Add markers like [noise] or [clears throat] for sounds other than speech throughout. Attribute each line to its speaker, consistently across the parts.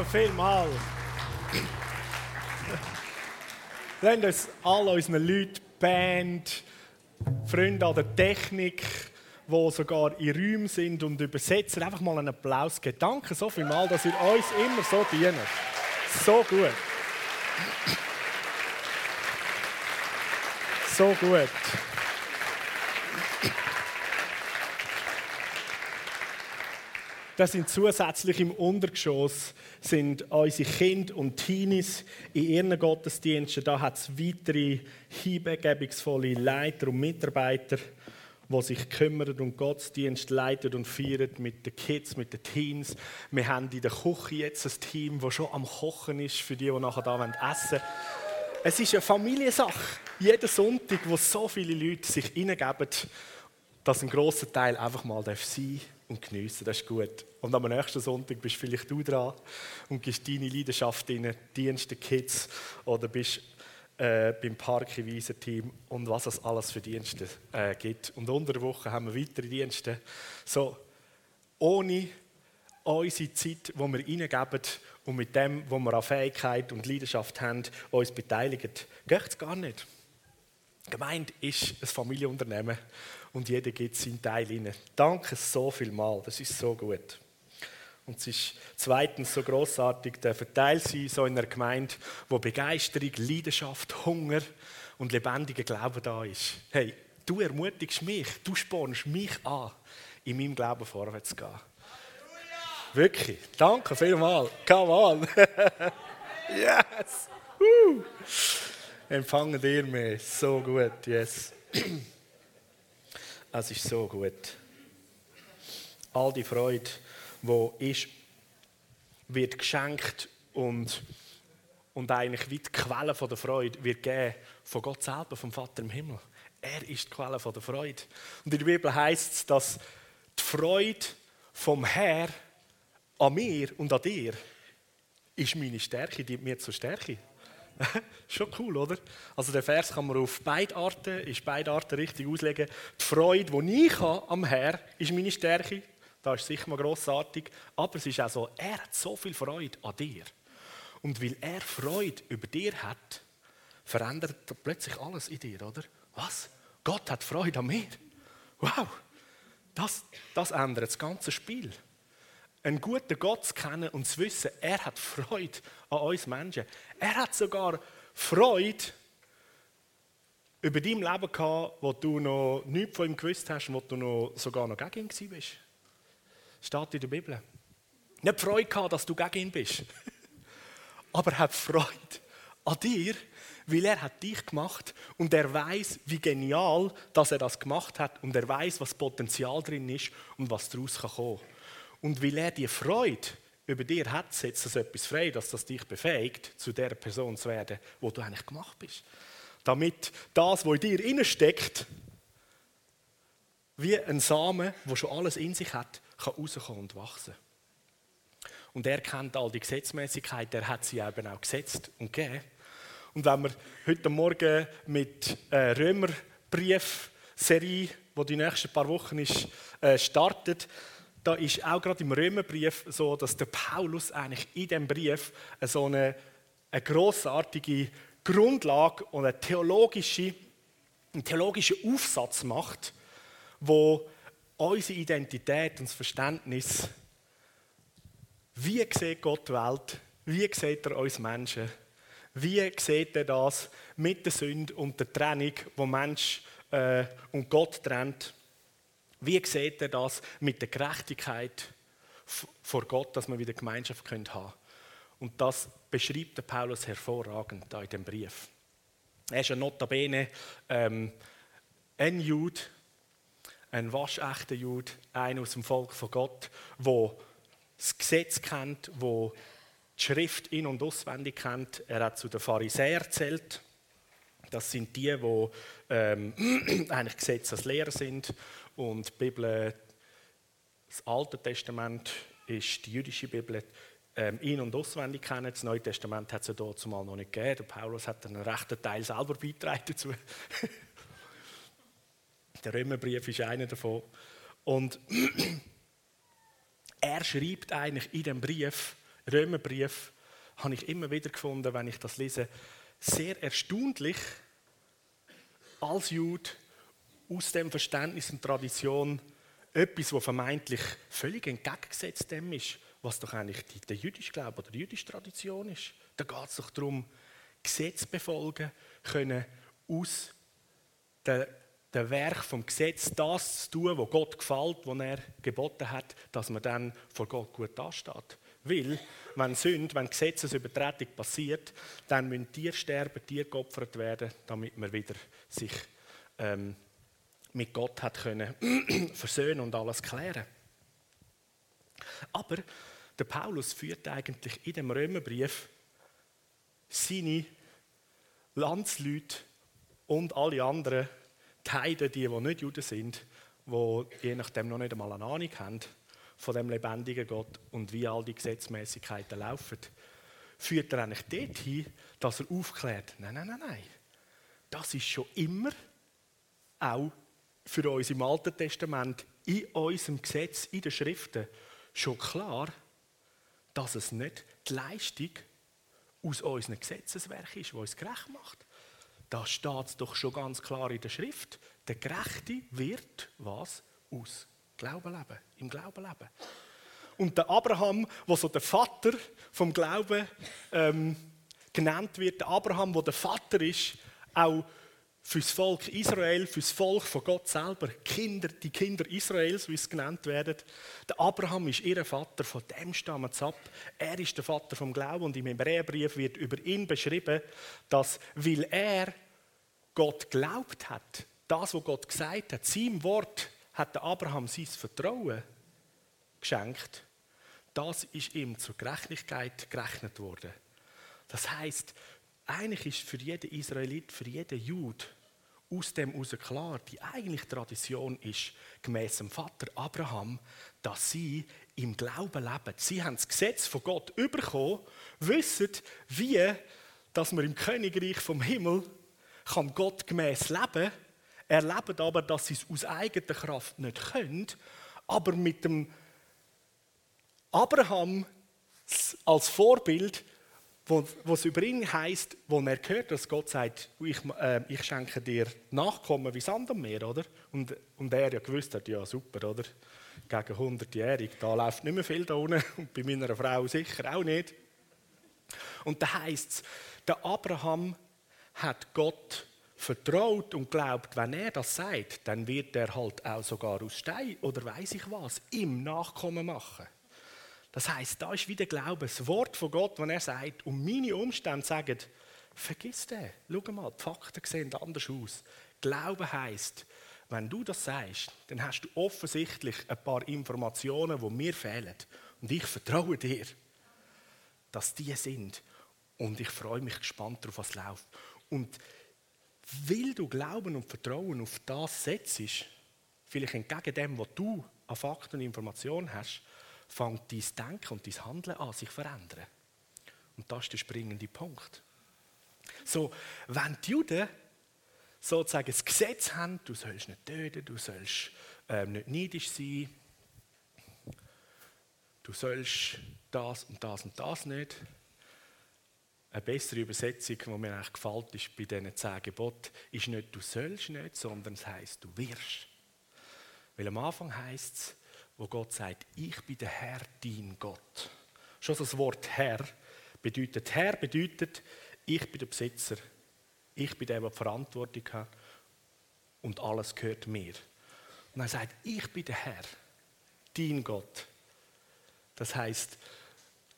Speaker 1: Danke vielmals. Lasst uns alle unseren Leuten, Band, Freunde an der Technik, die sogar in Räumen sind und übersetzen, einfach mal einen Applaus geben. Danke so vielmals, dass ihr uns immer so dient. So gut. So gut. Das sind zusätzlich im Untergeschoss sind unsere Kinder und Teenies in ihren Gottesdiensten. Da hat es weitere hingebungsvolle Leiter und Mitarbeiter, die sich kümmern und Gottesdienst leiten und feiern mit den Kids, mit den Teens. Wir haben in der Küche jetzt ein Team, das schon am Kochen ist für die, die nachher da essen wollen. Es ist eine Familiensache. Jeden Sonntag, wo so viele Leute sich hineingeben, dass ein grosser Teil einfach mal sein darf und geniessen. Das ist gut. Und am nächsten Sonntag bist vielleicht du dran und gibst deine Leidenschaft in Dienst den Kids oder bist äh, beim Parkhinweisen-Team und was es alles für Dienste äh, gibt. Und unter der Woche haben wir weitere Dienste. So, ohne unsere Zeit, die wir reingeben und mit dem, was wir an Fähigkeit und Leidenschaft haben, uns beteiligen, geht es gar nicht. Gemeint ist ein Familienunternehmen und jeder gibt seinen Teil rein. Danke so viel mal, das ist so gut. Und es ist zweitens so großartig, der Verteil sein so in einer Gemeinde, wo Begeisterung, Leidenschaft, Hunger und lebendiger Glaube da ist. Hey, du ermutigst mich, du spornst mich an, in meinem Glauben vorwärts zu gehen. Wirklich, danke vielmals. Come on. [laughs] yes. Uh. Empfangen dir mich. So gut, yes. [clears throat] Es ist so gut. All die Freude, die ist, wird geschenkt und, und eigentlich wie die Quelle der Freude wird gegeben von Gott selber, vom Vater im Himmel. Er ist die Quelle der Freude. Und in der Bibel heißt es, dass die Freude vom Herr an mir und an dir ist meine Stärke, die mir zur Stärke. [laughs] Schon cool, oder? Also der Vers kann man auf beide Arten, ist beide Arten richtig auslegen. Die Freude, die ich habe am Herr, ist meine Stärke. Das ist sicher mal grossartig. Aber es ist auch so, er hat so viel Freude an dir. Und weil er Freude über dir hat, verändert er plötzlich alles in dir, oder? Was? Gott hat Freude an mir. Wow! Das, das ändert das ganze Spiel einen guten Gott zu kennen und zu wissen, er hat Freude an uns Menschen. Er hat sogar Freude über dein Leben gehabt, wo du noch nichts von ihm gewusst hast und wo du noch, sogar noch gegen ihn bist. Steht in der Bibel. Nicht Freude gehabt, dass du gegen ihn bist, [laughs] aber er hat Freude an dir, weil er hat dich gemacht und er weiß, wie genial, dass er das gemacht hat und er weiß, was Potenzial drin ist und was daraus kommen kann. Und weil er die Freude über dir hat, setzt das etwas frei, dass das dich befähigt, zu der Person zu werden, wo du eigentlich gemacht bist. Damit das, was in dir steckt, wie ein Samen, wo schon alles in sich hat, kann rauskommen und wachsen. Und er kennt all die Gesetzmäßigkeit, er hat sie eben auch gesetzt und gegeben. Und wenn wir heute Morgen mit äh, Römerbrief-Serie, die die nächsten paar Wochen ist, äh, startet, da ist auch gerade im Römerbrief so, dass der Paulus eigentlich in dem Brief so eine, eine großartige Grundlage und eine theologische, einen theologischen Aufsatz macht, wo unsere Identität und das Verständnis, wie sieht Gott die Welt, wie sieht er uns Menschen, wie sieht er das mit der Sünde und der Trennung, wo Mensch äh, und Gott trennt, wie sieht er das mit der Gerechtigkeit vor Gott, dass wir wieder Gemeinschaft haben können? Und das beschreibt der Paulus hervorragend da in dem Brief. Er ist ein Notabene ähm, ein Jude, ein waschechter Jude, einer aus dem Volk von Gott, wo das Gesetz kennt, wo die Schrift in- und auswendig kennt. Er hat zu den Pharisäern erzählt. Das sind die, die ähm, [clears throat] eigentlich Gesetzeslehrer sind und die Bibel, das Alte Testament ist die jüdische Bibel, ähm, in- und auswendig kennen. Das Neue Testament hat es ja dort zumal noch nicht gegeben. Der Paulus hat einen rechten Teil selber beigetragen dazu. [laughs] Der Römerbrief ist einer davon. Und [clears throat] er schreibt eigentlich in dem Brief Römerbrief habe ich immer wieder gefunden, wenn ich das lese, sehr erstaunlich als Jude aus dem Verständnis und Tradition etwas, was vermeintlich völlig entgegengesetzt dem ist, was doch eigentlich der jüdische Glaube oder die jüdische Tradition ist. Da geht es doch darum, Gesetz befolgen, können aus dem, dem Werk vom Gesetz das zu tun, was Gott gefällt, was er geboten hat, dass man dann vor Gott gut dasteht. Weil, wenn Sünde, wenn Gesetzesübertretung passiert, dann müssen Tiere sterben, Tiere geopfert werden, damit man wieder sich ähm, mit Gott hat können [clears throat] versöhnen und alles klären. Aber der Paulus führt eigentlich in dem Römerbrief seine Landsleute und alle anderen, die Heiden, die, die nicht Juden sind, die je nachdem noch nicht einmal eine Ahnung haben von dem lebendigen Gott und wie all die Gesetzmäßigkeiten laufen, führt er eigentlich dorthin, dass er aufklärt, nein, nein, nein, nein, das ist schon immer auch für uns im Alten Testament, in unserem Gesetz, in den Schriften, schon klar, dass es nicht die Leistung aus unserem Gesetzeswerk ist, was uns gerecht macht. Da steht es doch schon ganz klar in der Schrift. Der Gerechte wird was? Aus Glauben leben. Im Glauben leben. Und der Abraham, der so der Vater vom Glauben ähm, genannt wird, der Abraham, der der Vater ist, auch fürs Volk Israel, fürs Volk von Gott selber, Kinder, die Kinder Israels, wie es genannt werden. Der Abraham ist ihr Vater, von dem stammen sie ab. Er ist der Vater vom Glauben und im Hebräerbrief wird über ihn beschrieben, dass, weil er Gott glaubt hat, das, was Gott gesagt hat, seinem Wort, hat der Abraham sein Vertrauen geschenkt. Das ist ihm zur Gerechtigkeit gerechnet worden. Das heißt, eigentlich ist für jeden Israelit, für jeden Jude aus dem heraus klar, die eigentliche Tradition ist, gemäß dem Vater Abraham, dass sie im Glauben leben. Sie haben das Gesetz von Gott bekommen, wissen, wie dass man im Königreich vom Himmel kann Gott gemäß leben, erleben aber, dass sie es aus eigener Kraft nicht können, aber mit dem Abraham als Vorbild wo, wo es über ihn heißt, wo er hört, dass Gott sagt, ich, äh, ich schenke dir Nachkommen wie Sand am Meer, oder? Und, und er ja gewusst hat, ja super, oder? Gegen 100-jährig, da läuft nicht mehr viel da unten [laughs] und bei meiner Frau sicher auch nicht. Und da heißt es, der Abraham hat Gott vertraut und glaubt, wenn er das sagt, dann wird er halt auch sogar aus Stein oder weiß ich was ihm Nachkommen machen. Das heißt, da ist wieder Glaube, das Wort von Gott, wenn er sagt, und meine Umstände sagen, vergiss den. Schau mal, die Fakten sehen anders aus. Glaube heißt, wenn du das sagst, dann hast du offensichtlich ein paar Informationen, die mir fehlen. Und ich vertraue dir, dass die sind. Und ich freue mich gespannt darauf, was läuft. Und weil du Glauben und Vertrauen auf das setzt, vielleicht entgegen dem, was du an Fakten und Informationen hast, fängt dein Denken und dein Handeln an sich zu verändern. Und das ist der springende Punkt. So, wenn die Juden sozusagen das Gesetz haben, du sollst nicht töten, du sollst äh, nicht neidisch sein, du sollst das und das und das nicht. Eine bessere Übersetzung, die mir eigentlich gefällt, ist bei diesen zehn Geboten, ist nicht du sollst nicht, sondern es heißt du wirst. Weil am Anfang heißt es, wo Gott sagt, ich bin der Herr, dein Gott. Schon das Wort Herr bedeutet, Herr bedeutet, ich bin der Besitzer, ich bin der, der die Verantwortung hat und alles gehört mir. Und er sagt, ich bin der Herr, dein Gott. Das heißt,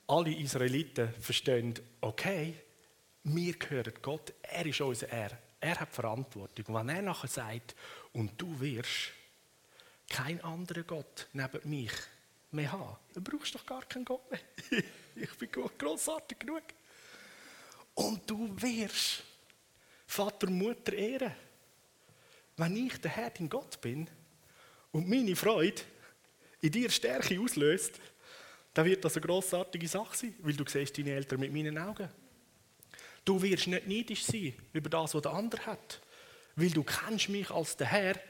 Speaker 1: alle Israeliten verstehen, okay, wir gehören Gott, er ist unser Herr, er hat Verantwortung. Und wenn er nachher sagt, und du wirst, kein anderer Gott neben mich mehr haben. Dann brauchst du doch gar keinen Gott mehr. [laughs] ich bin großartig genug. Und du wirst Vater und Mutter ehren. Wenn ich der Herr dein Gott bin und meine Freude in dir Stärke auslöst, dann wird das eine großartige Sache sein, weil du siehst deine Eltern mit meinen Augen. Du wirst nicht neidisch sein über das, was der andere hat, weil du kennst mich als der Herr,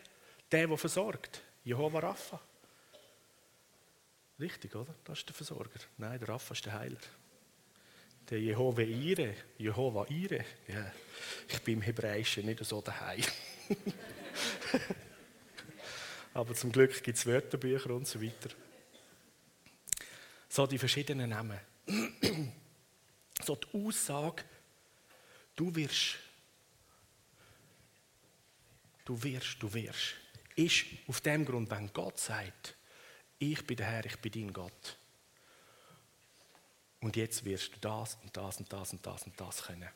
Speaker 1: der, der versorgt. Jehova Rapha. Richtig, oder? Das ist der Versorger. Nein, der Rapha ist der Heiler. Der Jehova Ire, Jehova Ire. Ja, ich bin im Hebräischen nicht so daheim. [laughs] Aber zum Glück gibt es Wörterbücher und so weiter. So die verschiedenen Namen. [clears throat] so die Aussage, du wirst, du wirst, du wirst, ist auf dem Grund, wenn Gott sagt, ich bin der Herr, ich bin dein Gott. Und jetzt wirst du das und das und das und das und das können.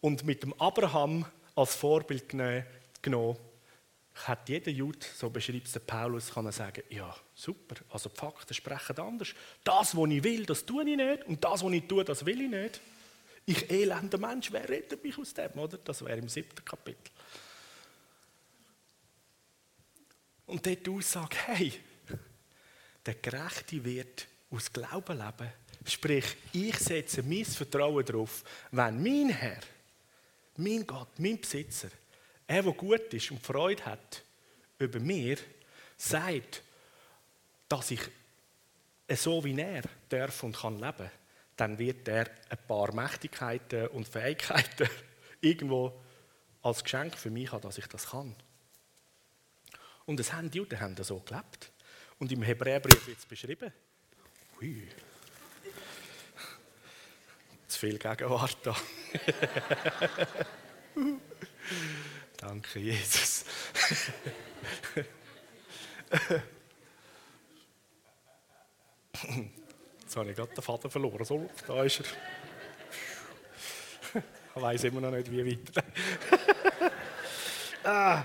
Speaker 1: Und mit dem Abraham als Vorbild genommen, hat jeder Jude, so beschreibt es Paulus, kann er sagen, ja, super, also die Fakten sprechen anders. Das, was ich will, das tue ich nicht und das, was ich tue, das will ich nicht. Ich elender Mensch, wer rettet mich aus dem, oder? Das wäre im siebten Kapitel. Und dort die Aussage, hey, der Gerechte wird aus Glauben leben. Sprich, ich setze mein Vertrauen darauf, wenn mein Herr, mein Gott, mein Besitzer, er, der gut ist und Freude hat über mir, sagt, dass ich so wie er darf und kann leben, dann wird er ein paar Mächtigkeiten und Fähigkeiten [laughs] irgendwo als Geschenk für mich haben, dass ich das kann. Und das haben die Juden haben so gelebt. Und im Hebräerbrief wird es beschrieben. Ui. Zu viel Gegenwart da. [laughs] Danke, Jesus. Jetzt habe ich gerade den Vater verloren. So, da ist er. Ich weiß immer noch nicht, wie weiter. ah.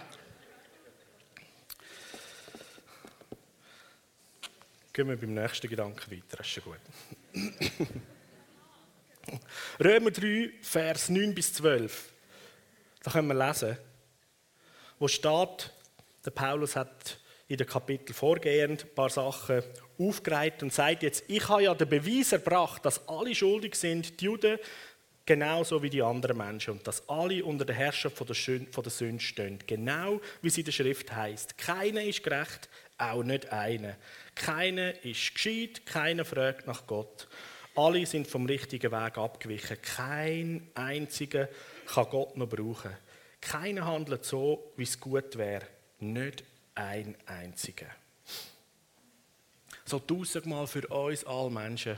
Speaker 1: Gehen wir beim nächsten Gedanken weiter, das ist gut. [laughs] Römer 3, Vers 9 bis 12. Da können wir lesen, wo steht, der Paulus hat in den Kapitel vorgehend ein paar Sachen aufgereiht und sagt jetzt, ich habe ja den Beweis erbracht, dass alle schuldig sind, die Juden genauso wie die anderen Menschen und dass alle unter der Herrschaft von der, Sünde stehen, genau wie es in der Schrift heißt. Keiner ist gerecht, auch nicht einer. Keiner ist gescheit, keiner fragt nach Gott. Alle sind vom richtigen Weg abgewichen. Kein einziger kann Gott noch brauchen. Keiner handelt so, wie es gut wäre. Nicht ein einziger. So tausendmal für uns alle Menschen,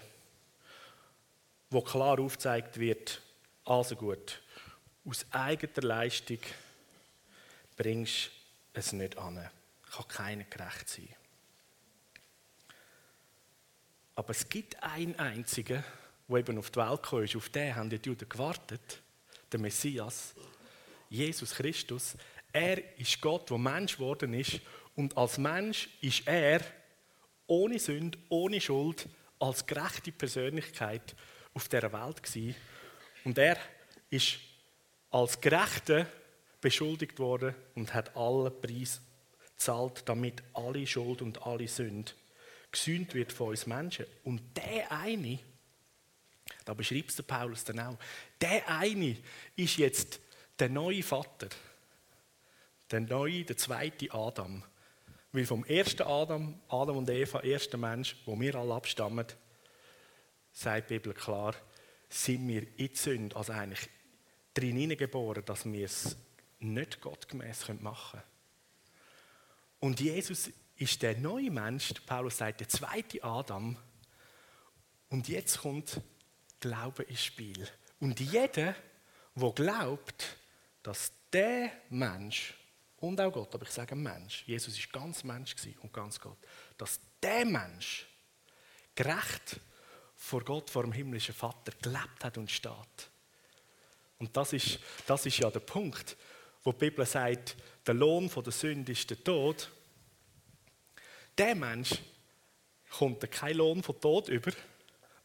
Speaker 1: wo klar aufgezeigt wird, also gut, aus eigener Leistung bringst du es nicht an. Kann keiner gerecht sein. Aber es gibt einen einzigen, der eben auf die Welt gekommen ist. Auf den haben die Juden gewartet. Der Messias, Jesus Christus. Er ist Gott, der Mensch geworden ist. Und als Mensch ist er ohne Sünde, ohne Schuld, als gerechte Persönlichkeit auf dieser Welt gewesen. Und er ist als Gerechter beschuldigt worden und hat allen Preis gezahlt, damit alle Schuld und alle Sünde gesühnt wird von uns Menschen. Und der eine, da beschreibt es der Paulus dann auch, der eine ist jetzt der neue Vater, der neue, der zweite Adam. Weil vom ersten Adam, Adam und Eva, erster Mensch, wo wir alle abstammen, sagt die Bibel klar, sind wir in die Sünde, also eigentlich drin geboren, dass wir es nicht gottgemäß machen können. Und Jesus ist der neue Mensch, Paulus sagt, der zweite Adam. Und jetzt kommt Glaube ins Spiel. Und jeder, der glaubt, dass der Mensch und auch Gott, aber ich sage Mensch, Jesus ist ganz Mensch und ganz Gott, dass der Mensch gerecht vor Gott, vor dem himmlischen Vater gelebt hat und steht. Und das ist, das ist ja der Punkt, wo die Bibel sagt, der Lohn der Sünde ist der Tod der Mensch kommt keinen Lohn von Tod über,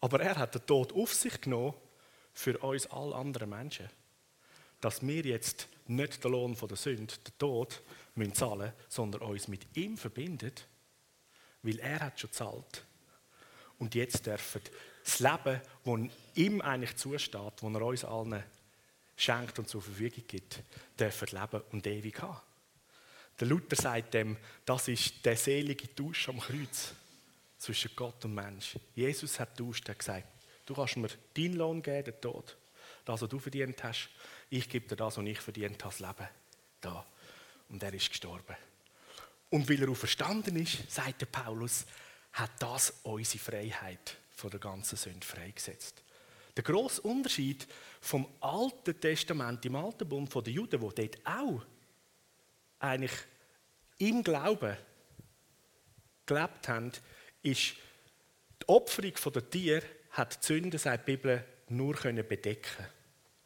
Speaker 1: aber er hat den Tod auf sich genommen für uns alle anderen Menschen. Dass wir jetzt nicht den Lohn von der Sünde, den Tod, müssen zahlen sondern uns mit ihm verbinden, weil er hat schon zahlt. Und jetzt dürfen das Leben, das ihm eigentlich zusteht, das er uns allen schenkt und zur Verfügung gibt, dürfen leben und ewig haben. Der Luther sagt dem, das ist der selige Tausch am Kreuz. zwischen Gott und Mensch. Jesus hat tauscht, hat gesagt, du kannst mir deinen Lohn geben, den Tod. Das, was du verdient hast, ich gebe dir das, was ich verdient habe, das Leben. Da. Und er ist gestorben. Und weil er auferstanden ist, sagt der Paulus, hat das unsere Freiheit von der ganzen Sünde freigesetzt. Der grosse Unterschied vom Alten Testament, im Alten Bund den Juden, wo dort auch eigentlich im Glauben gelebt haben, ist die Opferung der Tiere hat die Sünde, sagt die Bibel, nur können bedecken.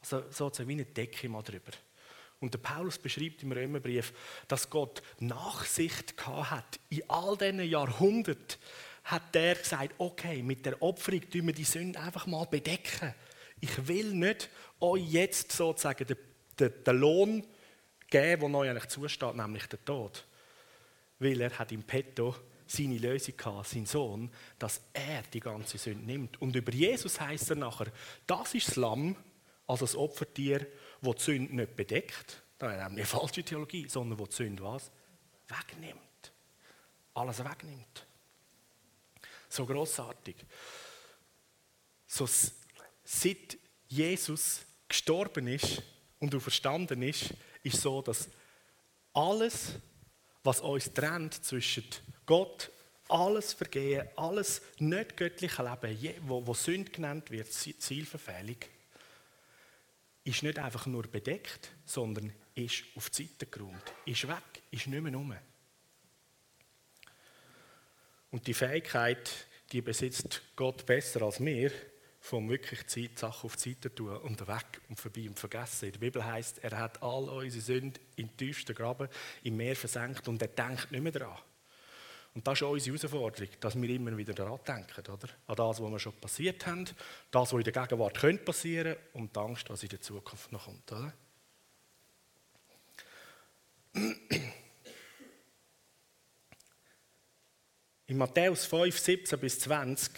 Speaker 1: Also sozusagen wie eine Decke mal drüber. Und der Paulus beschreibt im Römerbrief, dass Gott Nachsicht gehabt hat. In all diesen Jahrhunderten hat er gesagt, okay, mit der Opferung tun wir die Sünde einfach mal bedecken. Ich will nicht euch jetzt sozusagen den, den, den Lohn geben, der euch eigentlich zusteht, nämlich den Tod. Weil er hat im Petto seine Lösung gehabt, sein Sohn, dass er die ganze Sünde nimmt. Und über Jesus heißt er nachher, das ist das Lamm, also das Opfertier, das die Sünde nicht bedeckt. Das ist eine falsche Theologie, sondern wo die Sünde was? Wegnimmt. Alles wegnimmt. So großartig. So, seit Jesus gestorben ist und auferstanden ist, ist so, dass alles, was uns trennt zwischen Gott, alles Vergehen, alles nicht göttliche Leben, wo, wo Sünde genannt wird, Zielverfehlung, ist nicht einfach nur bedeckt, sondern ist auf die Seite geräumt, ist weg, ist nicht mehr rum. Und die Fähigkeit, die besitzt Gott besser als wir, vom wirklich Zeit Sachen auf die Seite tun und weg und vorbei und vergessen. Der Bibel heißt, er hat all unsere Sünden in den tiefsten Graben im Meer versenkt und er denkt nicht mehr daran. Und das ist unsere Herausforderung, dass wir immer wieder daran denken, oder? An das, was wir schon passiert haben, das, was in der Gegenwart könnte passieren und die Angst, was in der Zukunft noch kommt, oder? In Matthäus 5, 17 bis 20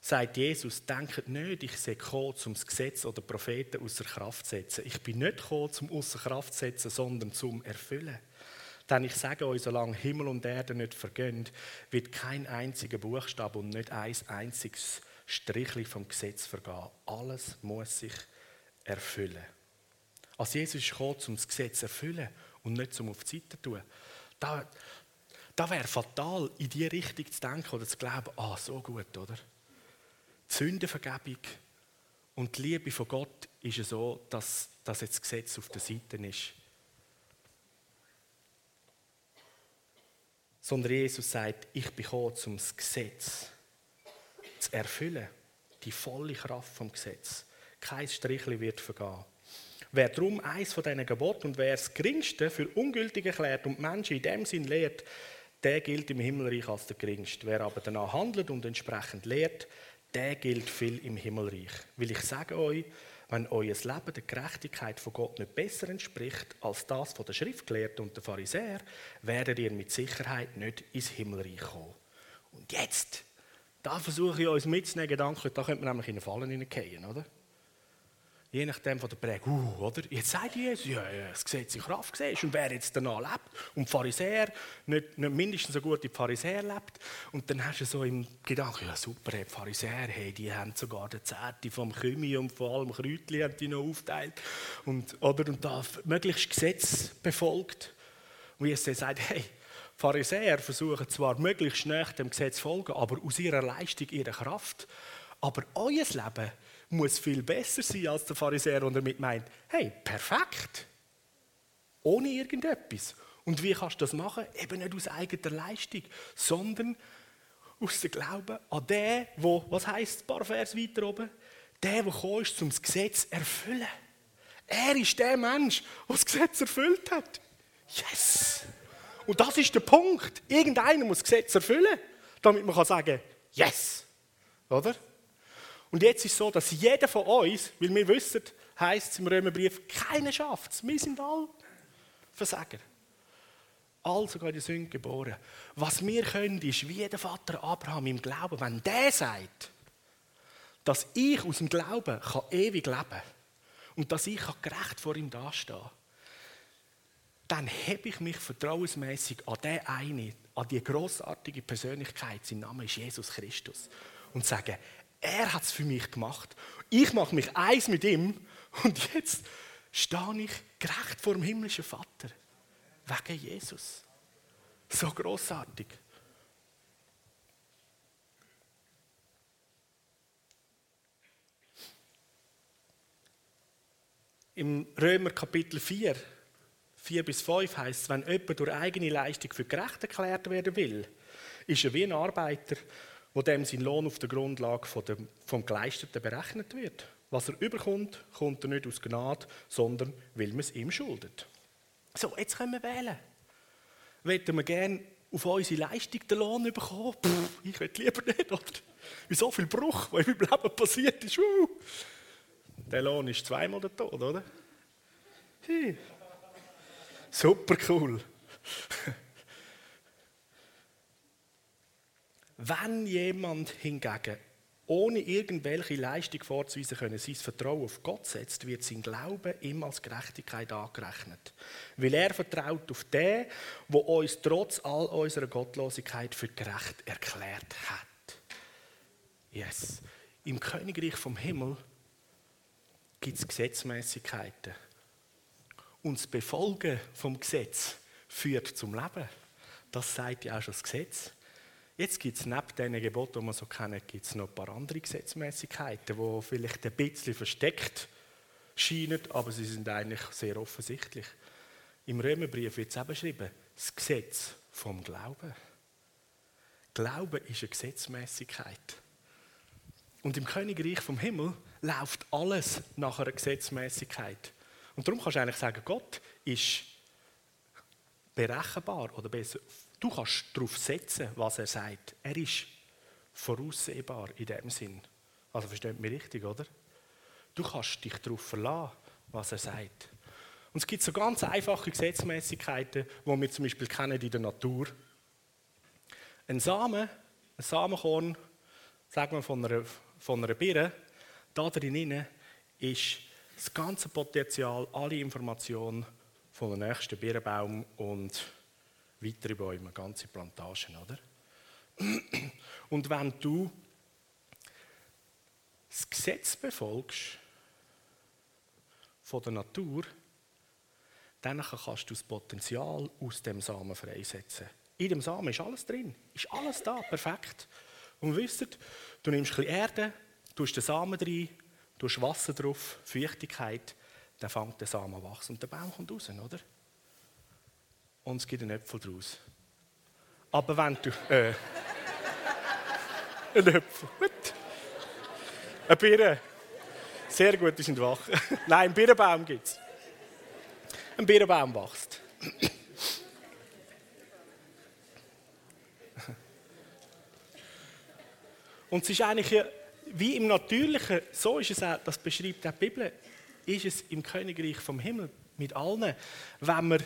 Speaker 1: sagt Jesus, denkt nicht, ich sei gekommen, um das Gesetz oder Propheten außer Kraft zu setzen. Ich bin nicht gekommen, um außer Kraft zu setzen, sondern zum Erfüllen. Denn ich sage euch, solange Himmel und Erde nicht vergehen, wird kein einziger Buchstabe und nicht ein einziges Strichli vom Gesetz vergehen. Alles muss sich erfüllen. Als Jesus ist gekommen, um das Gesetz zu erfüllen und nicht zum auf die Seite zu tun, da, da wäre fatal, in die Richtung zu denken oder zu glauben, ah, so gut, oder? Die Sündenvergebung und die Liebe von Gott ist ja so, dass, dass jetzt das Gesetz auf der Seite ist. Sondern Jesus sagt, ich bin gekommen, um das Gesetz zu erfüllen. Die volle Kraft vom Gesetz. Kein Strichli wird vergehen. Wer drum eins von diesen Geboten und wer das Geringste für ungültig erklärt und Menschen in dem Sinn lehrt, der gilt im Himmelreich als der Geringste. Wer aber danach handelt und entsprechend lehrt, der gilt viel im Himmelreich. Weil ich sage euch, wenn euer Leben der Gerechtigkeit von Gott nicht besser entspricht als das von der Schriftgelehrten und der Pharisäer, werdet ihr mit Sicherheit nicht ins Himmelreich kommen. Und jetzt, da versuche ich uns mitzunehmen, Gedanken, da könnte man nämlich in eine Fallen hineingehen, oder? Je nachdem von der Prägung, uh, oder? Jetzt sagt Jesus, ja, ja, das Gesetz in Kraft siehst und wer jetzt danach lebt und die Pharisäer nicht, nicht mindestens so gut wie Pharisäer lebt und dann hast du so im Gedanken, ja super, die Pharisäer, hey, die haben sogar den Zehnte vom Kümi und von allem Kräutli haben die noch aufteilt und, oder, und da möglichst Gesetz befolgt. Und Jesus sagt, hey, Pharisäer versuchen zwar möglichst schnell dem Gesetz zu folgen, aber aus ihrer Leistung, ihrer Kraft, aber euer Leben muss viel besser sein als der Pharisäer, und damit meint, hey, perfekt. Ohne irgendetwas. Und wie kannst du das machen? Eben nicht aus eigener Leistung, sondern aus dem Glauben an den, wo, was heißt ein paar Vers weiter oben? Der, der gekommen ist, um das Gesetz zu erfüllen. Er ist der Mensch, der das Gesetz erfüllt hat. Yes! Und das ist der Punkt. Irgendeiner muss das Gesetz erfüllen, damit man sagen kann, yes! Oder? Und jetzt ist es so, dass jeder von uns, weil wir wissen, heißt es im Römerbrief, keiner schafft es. Wir sind alle Versager. All sogar der Sünde geboren. Was wir können, ist wie der Vater Abraham im Glauben, wenn der sagt, dass ich aus dem Glauben kann ewig leben kann und dass ich gerecht vor ihm dastehen dann hebe ich mich vertrauensmäßig an den einen, an die großartige Persönlichkeit, sein Name ist Jesus Christus, und sagen, er hat es für mich gemacht. Ich mache mich eins mit ihm und jetzt stehe ich gerecht vor dem himmlischen Vater. Wegen Jesus. So großartig. Im Römer Kapitel 4, 4 bis 5 heißt es, wenn jemand durch eigene Leistung für gerecht erklärt werden will, ist er wie ein Arbeiter, wo dem sein Lohn auf der Grundlage von dem, vom Geleisteten berechnet wird. Was er überkommt, kommt er nicht aus Gnade, sondern weil man es ihm schuldet. So, jetzt können wir wählen. Wollen wir gerne auf unsere Leistung den Lohn bekommen? Pff, ich will lieber nicht, oder? Wie so viel Bruch, was in meinem Leben passiert ist. Uh. Der Lohn ist zweimal der Tod, oder? Hey. Super cool. [laughs] Wenn jemand hingegen ohne irgendwelche Leistung vorzuweisen können, sein Vertrauen auf Gott setzt, wird sein Glaube ihm als Gerechtigkeit angerechnet. Weil er vertraut auf den, der uns trotz all unserer Gottlosigkeit für gerecht erklärt hat. Yes. Im Königreich vom Himmel gibt es Gesetzmäßigkeiten. Und das Befolgen vom Gesetz führt zum Leben. Das sagt ja auch schon das Gesetz. Jetzt gibt es neben diesen Geboten, die man so kennt, gibt es noch ein paar andere Gesetzmäßigkeiten, die vielleicht ein bisschen versteckt scheinen, aber sie sind eigentlich sehr offensichtlich. Im Römerbrief wird es eben beschrieben, das Gesetz vom Glauben. Glauben ist eine Gesetzmäßigkeit. Und im Königreich vom Himmel läuft alles nach einer Gesetzmäßigkeit. Und darum kannst du eigentlich sagen, Gott ist berechenbar oder besser, du kannst darauf setzen, was er sagt. Er ist voraussehbar in dem Sinn. Also versteht mich richtig, oder? Du kannst dich darauf verlassen, was er sagt. Und es gibt so ganz einfache Gesetzmäßigkeiten, die wir zum Beispiel kennen in der Natur. Ein Samen, ein Samenkorn, sagen wir von einer, von einer Birne, da drin ist das ganze Potenzial, alle Informationen von dem nächsten Birnbaum und weitere Bäume, ganze Plantagen, oder? [clears throat] Und wenn du das Gesetz befolgst von der Natur, dann kannst du das Potenzial aus dem Samen freisetzen. In dem Samen ist alles drin, ist alles da, perfekt. Und wisst du nimmst ein bisschen Erde, tust den Samen rein, tust Wasser drauf, Feuchtigkeit, dann fängt der Samen wachsen und der Baum kommt raus, oder? Und es gibt einen Äpfel daraus. Aber wenn du... Äh, ein Äpfel, gut. Eine Birne. Sehr gut, die sind wach. [laughs] Nein, einen Birnenbaum gibt es. Ein Birnenbaum wächst. Und es ist eigentlich wie im Natürlichen, so ist es auch, das beschreibt die Bibel, ist es im Königreich vom Himmel mit allen. Wenn man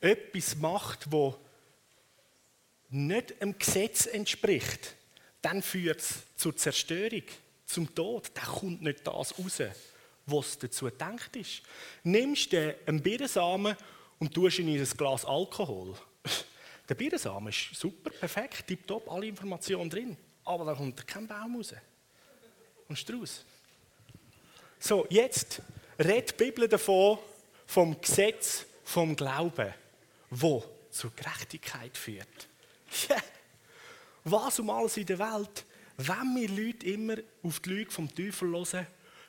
Speaker 1: etwas macht, wo nicht dem Gesetz entspricht, dann führt es zur Zerstörung, zum Tod. Dann kommt nicht das raus, was dazu gedacht ist. Nimmst du einen Birnensamen und tust ihn in ein Glas Alkohol. [laughs] Der Birnensamen ist super, perfekt, tipptopp, alle Informationen drin. Aber da kommt kein Baum raus und Strauß. So, jetzt redet die Bibel davon, vom Gesetz, vom Glauben, wo zur Gerechtigkeit führt. [laughs] Was um alles in der Welt, wenn wir Leute immer auf die Lüge vom Teufel hören,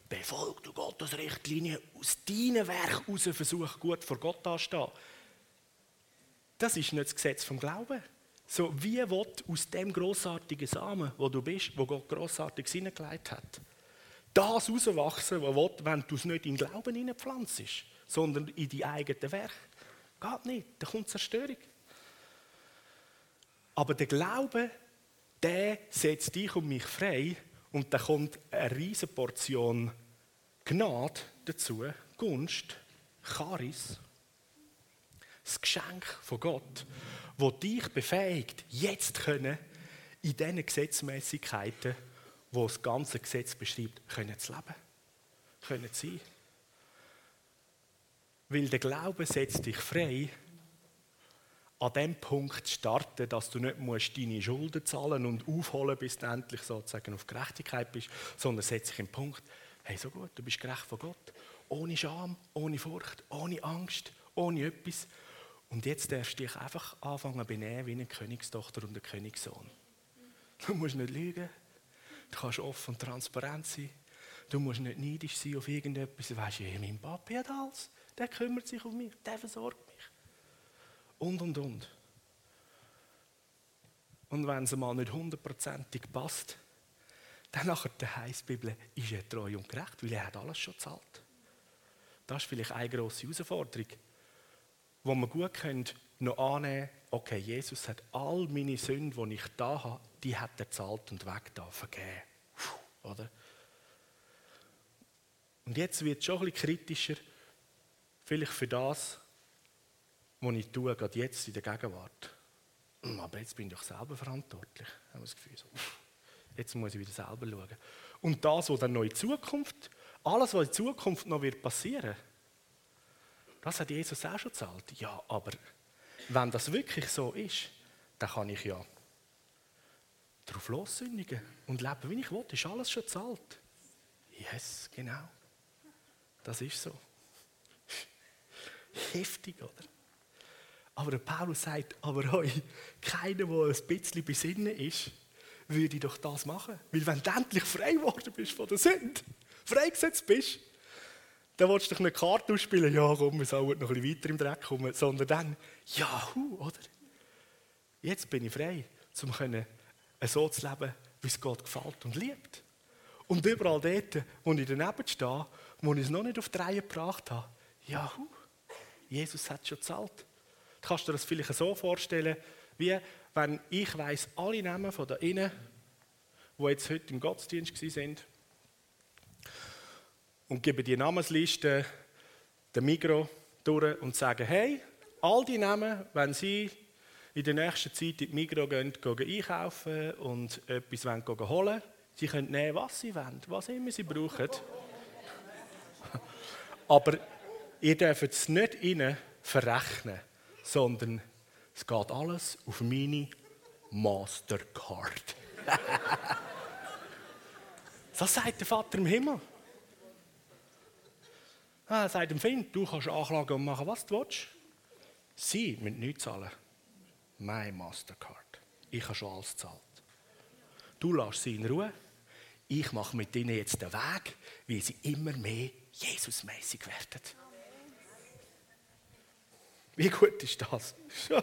Speaker 1: befolgt du Gottes Richtlinie, aus deinem Werk heraus versuch gut vor Gott anstehen. Das ist nicht das Gesetz vom Glauben. So, wie wird aus dem großartigen Samen, wo du bist, wo Gott großartig hineingelegt hat, das herauswachsen, was will, wenn du es nicht in Glauben hineinpflanzt, sondern in die eigenen Werke? Geht nicht, da kommt Zerstörung. Aber der Glaube, der setzt dich und mich frei und da kommt eine riesige Portion Gnade dazu, Gunst, Charis, das Geschenk von Gott wo dich befähigt, jetzt können, in diesen Gesetzmäßigkeiten, wo das ganze Gesetz beschreibt, können zu leben, können zu sein. Weil der Glaube setzt dich frei, an dem Punkt starten, dass du nicht musst deine Schulden zahlen und aufholen, bis du endlich sozusagen auf Gerechtigkeit bist, sondern setz dich im Punkt, hey, so gut, du bist gerecht von Gott, ohne Scham, ohne Furcht, ohne Angst, ohne etwas. Und jetzt darfst du dich einfach anfangen zu benehmen wie eine Königstochter und ein Königssohn. Du musst nicht lügen, du kannst offen und transparent sein, du musst nicht neidisch sein auf irgendetwas. Du weißt, ja, mein Papi hat alles, der kümmert sich um mich, der versorgt mich. Und, und, und. Und wenn es mal nicht hundertprozentig passt, dann nachher heisst die Bibel, ist er treu und gerecht, weil er hat alles schon gezahlt. Das ist vielleicht eine grosse Herausforderung, wo man gut noch annehmen okay, Jesus hat all meine Sünden, die ich da habe, die hat er zahlt und weg da vergeben. Oder? Und jetzt wird es schon ein bisschen kritischer, vielleicht für das, was ich tue, gerade jetzt in der Gegenwart. Aber jetzt bin ich doch selber verantwortlich, habe ich das Gefühl. So, jetzt muss ich wieder selber schauen. Und das, was dann noch in Zukunft, alles, was in Zukunft noch wird passieren, das hat Jesus auch schon gezahlt. Ja, aber wenn das wirklich so ist, dann kann ich ja darauf lossündigen und leben, wie ich will. Ist alles schon gezahlt? Yes, genau. Das ist so. Heftig, oder? Aber der Paulus sagt, aber euch, keiner, der ein bisschen besinnen ist, würde doch das machen. Weil wenn du endlich frei geworden bist von der Sünde, freigesetzt bist, dann willst du dich nicht Karte ausspielen, ja komm, wir sollen noch ein bisschen weiter im Dreck kommen, sondern dann, jahu, oder? Jetzt bin ich frei, um so zu leben, wie es Gott gefällt und liebt. Und überall dort, wo ich daneben stehe, wo ich es noch nicht auf die Reihe gebracht habe, jahu, Jesus hat schon gezahlt. Du kannst dir das vielleicht so vorstellen, wie wenn ich weiß alle Namen von da innen, die jetzt heute im Gottesdienst sind, und gebe die Namensliste dem Migro durch und sage, hey, all die Namen, wenn sie in der nächsten Zeit in die Migro gehen, gehen einkaufen und etwas wollen, holen, sie können nehmen, was sie wollen, was immer sie brauchen. [laughs] Aber ihr dürft es nicht ihnen verrechnen, sondern es geht alles auf meine Mastercard. [laughs] das sagt der Vater im Himmel. Ah, er sagt dem Feind, du kannst anklagen und machen, was du willst. Sie müssen nichts zahlen. Mein Mastercard. Ich habe schon alles gezahlt. Du lässt sie in Ruhe. Ich mache mit ihnen jetzt den Weg, wie sie immer mehr Jesusmäßig werden. Wie gut ist das? [laughs]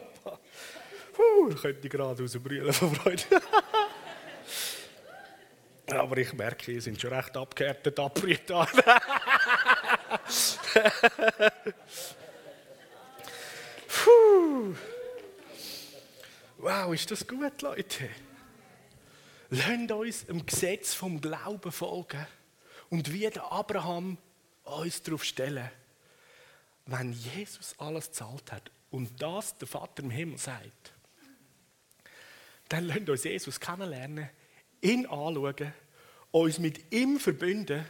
Speaker 1: Puh, ich könnte gerade rausbrüllen von Freude. [laughs] Aber ich merke, ihr sind schon recht abgehärtet, abgerührt. [laughs] wow, ist das gut, Leute? Lasst uns dem Gesetz vom Glauben folgen und wie der Abraham uns darauf stellen. Wenn Jesus alles zahlt hat und das der Vater im Himmel sagt, dann lasst uns Jesus kennenlernen, ihn anschauen, uns mit ihm verbünden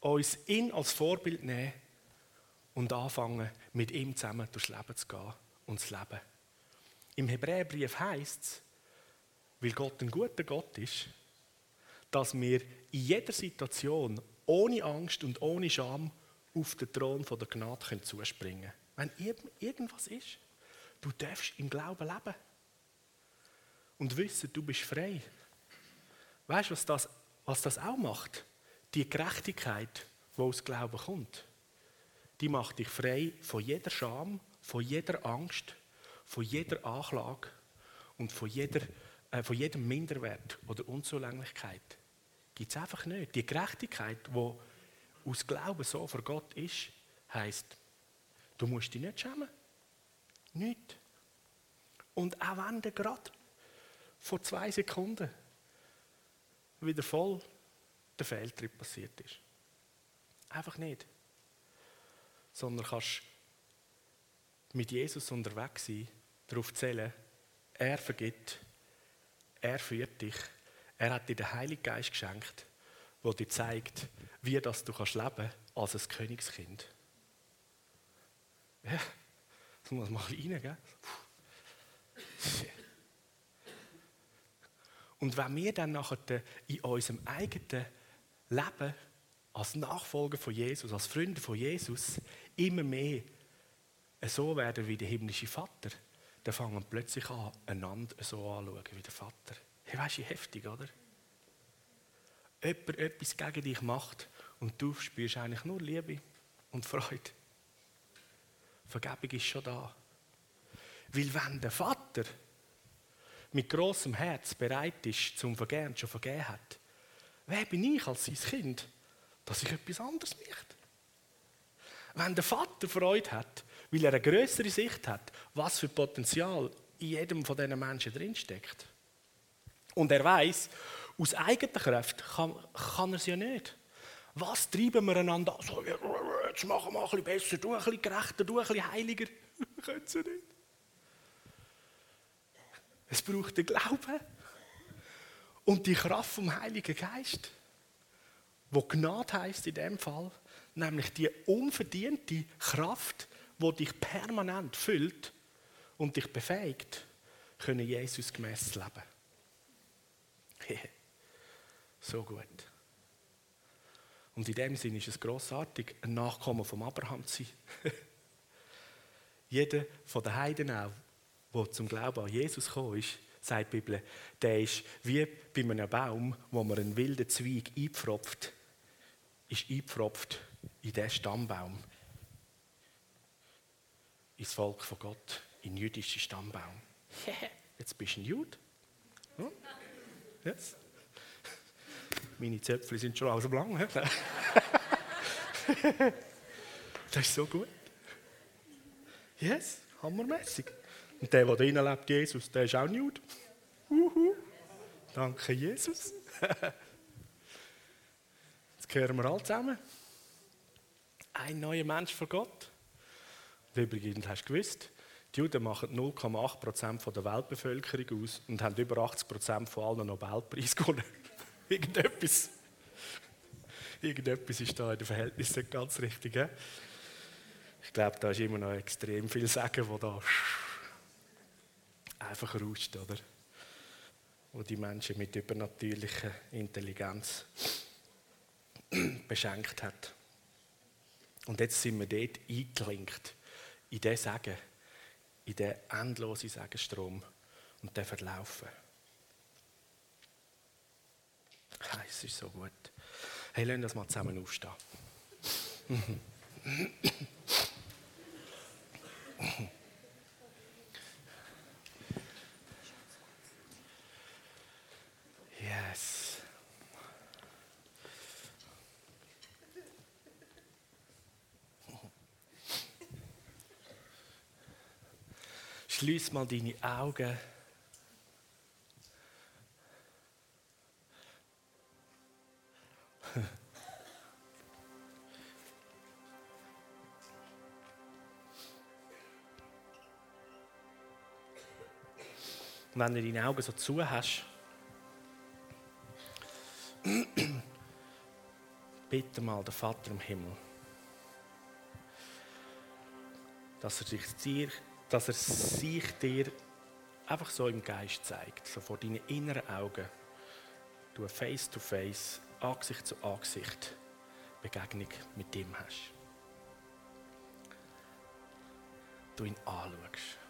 Speaker 1: uns ihn als Vorbild nehmen und anfangen, mit ihm zusammen durchs Leben zu gehen und zu leben. Im Hebräerbrief heißt es, weil Gott ein guter Gott ist, dass wir in jeder Situation ohne Angst und ohne Scham auf den Thron der Gnade zuspringen können. Wenn irgendwas ist, du darfst im Glauben leben. Und wissen, du bist frei. Weißt du, was das, was das auch macht? Die Gerechtigkeit, die aus Glauben kommt, die macht dich frei von jeder Scham, von jeder Angst, von jeder Anklage und von, jeder, äh, von jedem Minderwert oder Unzulänglichkeit. Gibt es einfach nicht. Die Gerechtigkeit, die aus Glauben so vor Gott ist, heißt, du musst dich nicht schämen. Nicht. Und auch wenn dir gerade vor zwei Sekunden wieder voll der Fehltritt passiert ist. Einfach nicht. Sondern kannst mit Jesus unterwegs sein, darauf zählen, er vergibt, er führt dich, er hat dir den Heiligen Geist geschenkt, der dir zeigt, wie das du kannst leben als ein Königskind. Ja, das muss mal rein? Und wenn wir dann nachher in unserem eigenen Leben als Nachfolger von Jesus, als Freunde von Jesus, immer mehr so werden wie der himmlische Vater, dann fangen wir plötzlich an, einander so anzuschauen wie der Vater. Hey, weißt du, heftig, oder? Jemand etwas gegen dich macht und du spürst eigentlich nur Liebe und Freude. Vergebung ist schon da. Weil wenn der Vater mit großem Herz bereit ist zum Vergehen, schon vergeben hat, wer bin ich als sein Kind, dass ich etwas anderes möchte? Wenn der Vater Freude hat, weil er eine größere Sicht hat, was für Potenzial in jedem von diesen Menschen drinsteckt. Und er weiß, aus eigener Kraft kann, kann er es ja nicht. Was treiben wir einander an? So, jetzt machen wir ein bisschen besser, du ein bisschen gerechter, du ein bisschen heiliger. [laughs] Können sie nicht. Es braucht den Glauben und die Kraft vom Heiligen Geist, wo Gnade heißt in dem Fall, nämlich die unverdiente Kraft, wo dich permanent füllt und dich befähigt, können Jesus gemäß leben. [laughs] so gut. Und in dem Sinne ist es großartig, ein Nachkommen vom Abraham zu sein. [laughs] Jeder von den Heiden auch, der zum Glauben an Jesus gekommen ist, sagt die Bibel, der ist wie bei einem Baum, wo man einen wilden Zweig einpfropft, ist eingepfropft in diesen Stammbaum. Ins Volk von Gott, in den jüdischen Stammbaum. [laughs] Jetzt bist du ein Jude. Hm? Yes. Meine Zöpfe sind schon aus lang. [laughs] das ist so gut. Yes, hammermäßig. Und der, der drinnen lebt, Jesus, der ist auch Jude. Uhu. Danke, Jesus. [laughs] Jetzt gehören wir alle zusammen. Ein neuer Mensch von Gott. Und übrigens, hast du gewusst, die Juden machen 0,8% der Weltbevölkerung aus und haben über 80% von allen Nobelpreisen gewonnen. Irgendetwas. Irgendetwas ist da in den Verhältnissen nicht ganz richtig. He? Ich glaube, da ist immer noch extrem viel Sagen, wo da einfach rauscht, oder? Wo die Menschen mit übernatürlicher Intelligenz beschenkt hat. Und jetzt sind wir dort eingeklinkt, in diesen Sagen, in den endlosen Sagenstrom und den Verlaufen. Es ist so gut. Hey, lass uns mal zusammen aufstehen. Yes. Schließ mal deine Augen. Wenn du deine Augen so zu hast, [clears throat] bitte mal den Vater im Himmel, dass er, sich dir, dass er sich dir einfach so im Geist zeigt, so vor deinen inneren Augen, du face to face, Angesicht zu Angesicht Begegnung mit ihm hast. Du ihn anschaust.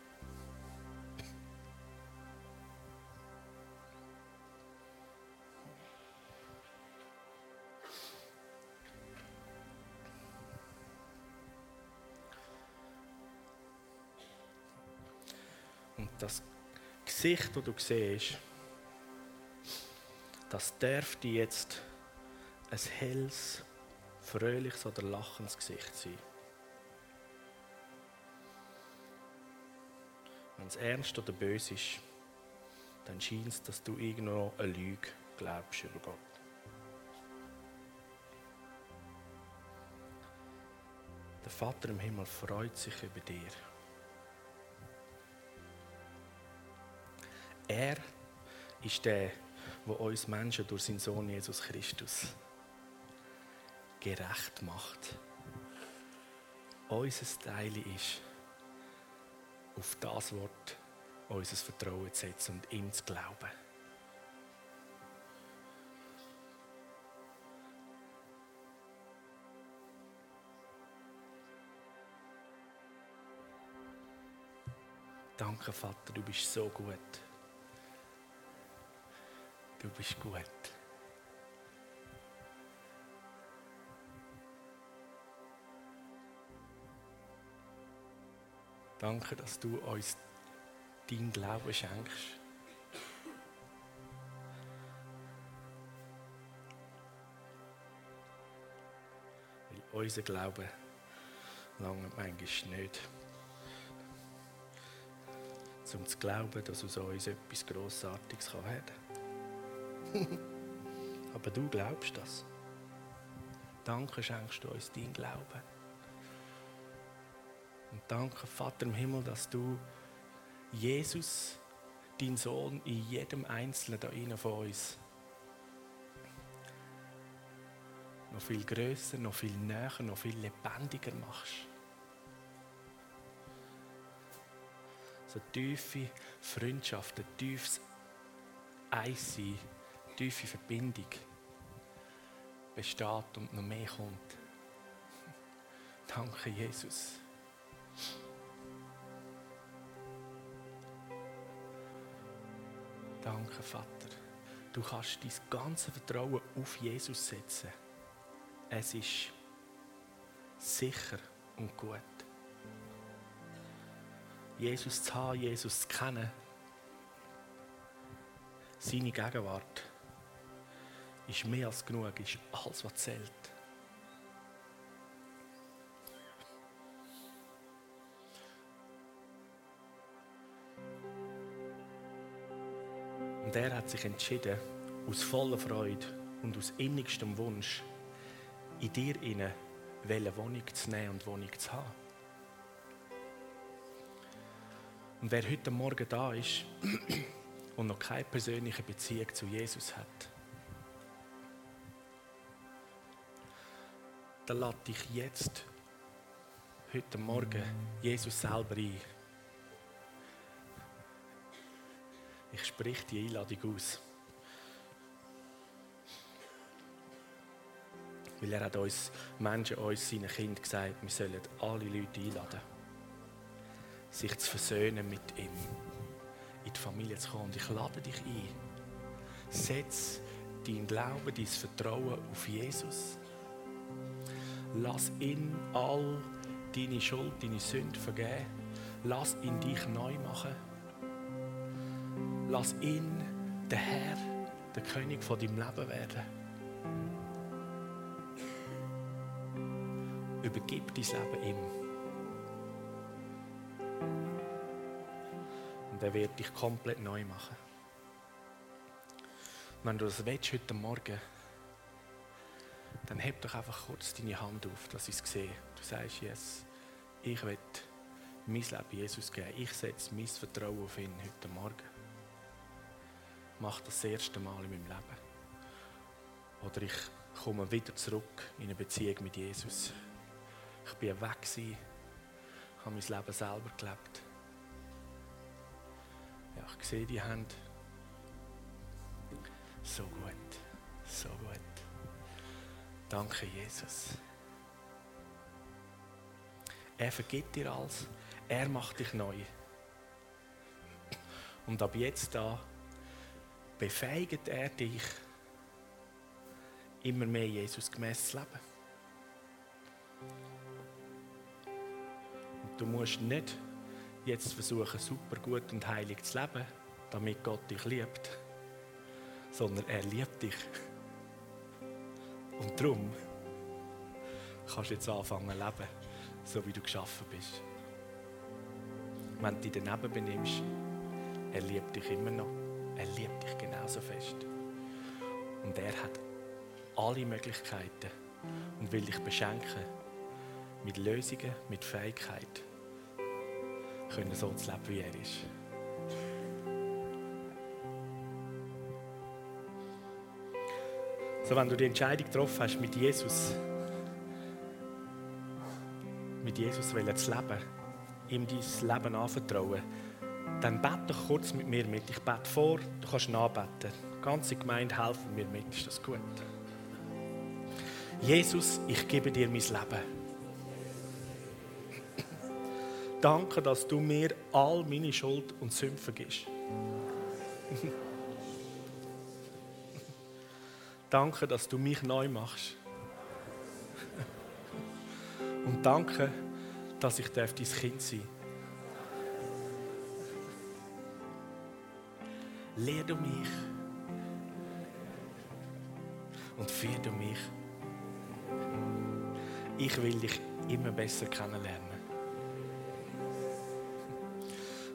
Speaker 1: Das Gesicht, das du siehst, das dürfte jetzt ein helles, fröhliches oder lachendes Gesicht sein. Wenn es ernst oder böse ist, dann scheint es, dass du irgendwo eine Lüge glaubst über Gott. Der Vater im Himmel freut sich über dir. Er ist der, der uns Menschen durch seinen Sohn Jesus Christus gerecht macht. Unser Teil ist, auf das Wort unser Vertrauen zu setzen und ihm zu glauben. Danke, Vater, du bist so gut. Du bist gut. Danke, dass du uns deinen Glauben schenkst. Weil unser Glaube lange manchmal nicht um zu glauben, dass aus uns etwas Grossartiges kann. [laughs] Aber du glaubst das. Danke schenkst du uns dein Glauben. Und danke, Vater im Himmel, dass du Jesus, dein Sohn, in jedem Einzelnen da innen von uns noch viel größer, noch viel näher, noch viel lebendiger machst. So tiefe Freundschaft, ein tiefes Eissein, tiefe Verbindung besteht und noch mehr kommt. [laughs] Danke, Jesus. Danke, Vater. Du kannst dein ganze Vertrauen auf Jesus setzen. Es ist sicher und gut. Jesus zu haben, Jesus zu kennen, seine Gegenwart ist mehr als genug, ist alles, was zählt. Und er hat sich entschieden, aus voller Freude und aus innigstem Wunsch, in dir inne eine Wohnung zu nehmen und Wohnung zu haben. Und wer heute Morgen da ist [clears throat] und noch keine persönliche Beziehung zu Jesus hat, dann lade dich jetzt, heute Morgen, Jesus selber ein. Ich spreche die Einladung aus. Weil er hat uns Menschen, uns, seine Kinder gesagt, wir sollen alle Leute einladen sich zu versöhnen mit ihm, in die Familie zu kommen. Und ich lade dich ein. Setz dein Glauben, dein Vertrauen auf Jesus. Lass ihn all deine Schuld, deine Sünde vergeben. Lass ihn dich neu machen. Lass ihn der Herr, der König von deinem Leben werden. Übergib dein Leben ihm. Und er wird dich komplett neu machen. Wenn du das willst, heute Morgen, dann heb doch einfach kurz deine Hand auf, dass ich es sehe. Du sagst, yes, ich will mein Leben Jesus geben. Ich setze mein Vertrauen auf ihn heute Morgen. Mach das, das erste Mal in meinem Leben. Oder ich komme wieder zurück in eine Beziehung mit Jesus. Ich bin weg, habe mein Leben selber gelebt. Ja, ich sehe die Hand. So gut, so gut. Danke, Jesus. Er vergibt dir alles. Er macht dich neu. Und ab jetzt da befähigt er dich, immer mehr Jesus gemäß zu leben. Und du musst nicht jetzt versuchen, super gut und heilig zu leben, damit Gott dich liebt, sondern er liebt dich. Und darum kannst du jetzt anfangen zu leben, so wie du geschaffen bist. Wenn du dich daneben benimmst, er liebt dich immer noch. Er liebt dich genauso fest. Und er hat alle Möglichkeiten und will dich beschenken mit Lösungen, mit Fähigkeiten können so zu leben, wie er ist. So, wenn du die Entscheidung getroffen hast, mit Jesus, mit Jesus zu leben, ihm dein Leben anvertrauen, dann bete kurz mit mir mit. Ich bete vor, du kannst nachbeten. Die ganze Gemeinde helfen mir mit. Ist das gut? Jesus, ich gebe dir mein Leben. Danke, dass du mir all meine Schuld und Sünden vergisst. [laughs] danke, dass du mich neu machst. [laughs] Und danke, dass ich dein Kind sein darf. Lehr du mich und führ du mich. Ich will dich immer besser kennenlernen.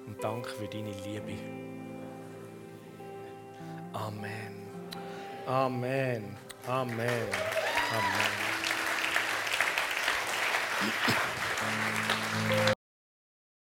Speaker 1: Und danke für deine Liebe. Amen. Amen. Amen.